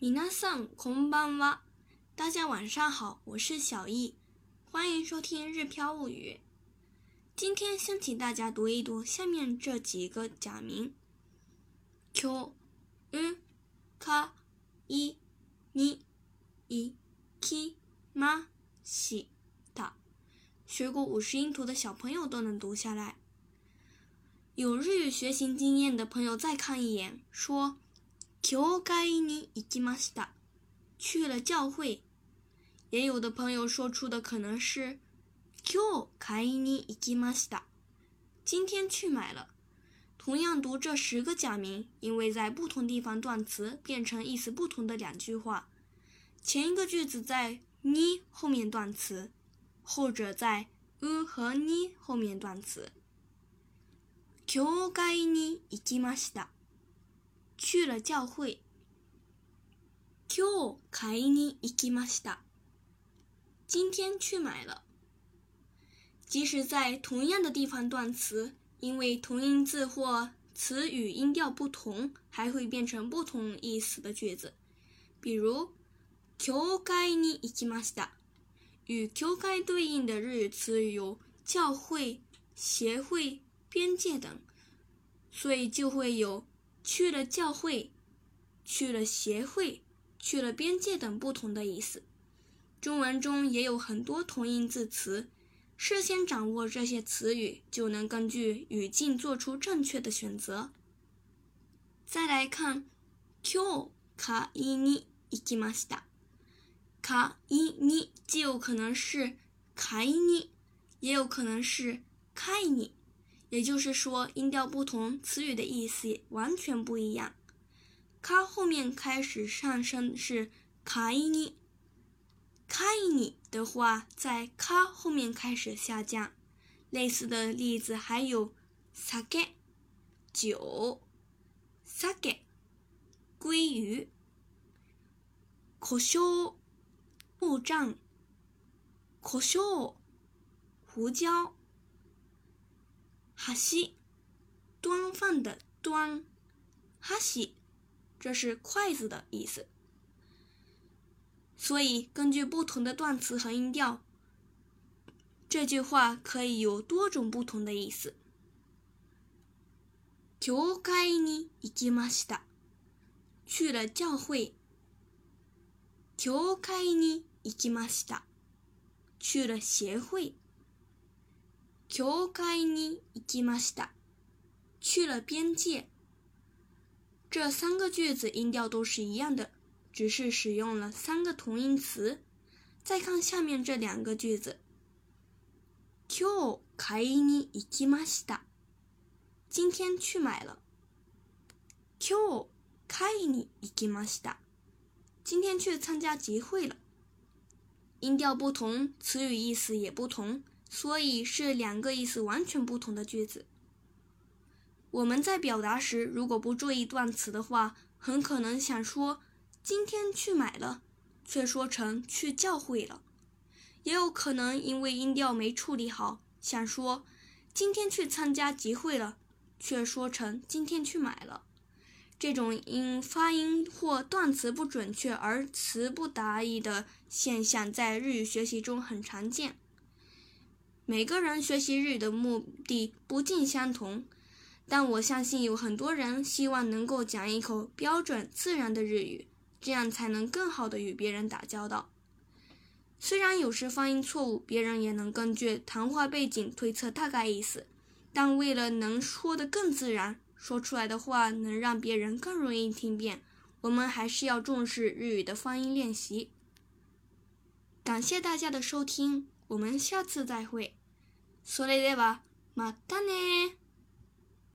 皆さんこんばんは。大家晚上好，我是小易，欢迎收听《日飘物语》。今天先请大家读一读下面这几个假名：今日、か、い、に、い、き、ま、した。学过五十音图的小朋友都能读下来。有日语学习经验的朋友再看一眼，说。 教会に行きました。去了教会。也有的朋友说出的可能是今日買いに行きました。今天去买了。同样读这十个假名，因为在不同地方断词，变成意思不同的两句话。前一个句子在你后面断词，后者在う和に后面断词。教会に行きました。 去了教会。今日買いに行きました。今天去买了。即使在同样的地方断词，因为同音字或词语音调不同，还会变成不同意思的句子。比如教会に行きました。与教会对应的日语词语有教会、协会、边界等，所以就会有。 去了教会，去了协会，去了边界等不同的意思。中文中也有很多同音字词，事先掌握这些词语，就能根据语境做出正确的选择。再来看，今日買いに行きました。買いに既有可能是買いに，也有可能是買いに。 也就是说，音调不同，词语的意思完全不一样。卡后面开始上升是卡伊尼，卡伊尼的话在卡后面开始下降。类似的例子还有サケ酒、サケ鲑鱼、コショウ木杖、コショウ胡椒。 哈西，端饭的端，哈西，这是筷子的意思。所以根据不同的断词和音调，这句话可以有多种不同的意思。教会に行きました。去了教会。教会に行きました。去了协会。 教会に行きました。去了边界。这三个句子音调都是一样的，只是使用了三个同音词。再看下面这两个句子。今日買いに行きました。今天去买了。今日会に行きました。今天去参加集会了。音调不同，词语意思也不同。 所以是两个意思完全不同的句子。我们在表达时，如果不注意断词的话，很可能想说“今天去买了”，却说成“去教会了”；也有可能因为音调没处理好，想说“今天去参加集会了”，却说成“今天去买了”。这种因发音或断词不准确而词不达意的现象，在日语学习中很常见。每个人学习日语的目的不尽相同，但我相信有很多人希望能够讲一口标准自然的日语，这样才能更好的与别人打交道。虽然有时发音错误，别人也能根据谈话背景推测大概意思，但为了能说得更自然，说出来的话能让别人更容易听辨，我们还是要重视日语的发音练习。感谢大家的收听。我们下次再会。それではまたね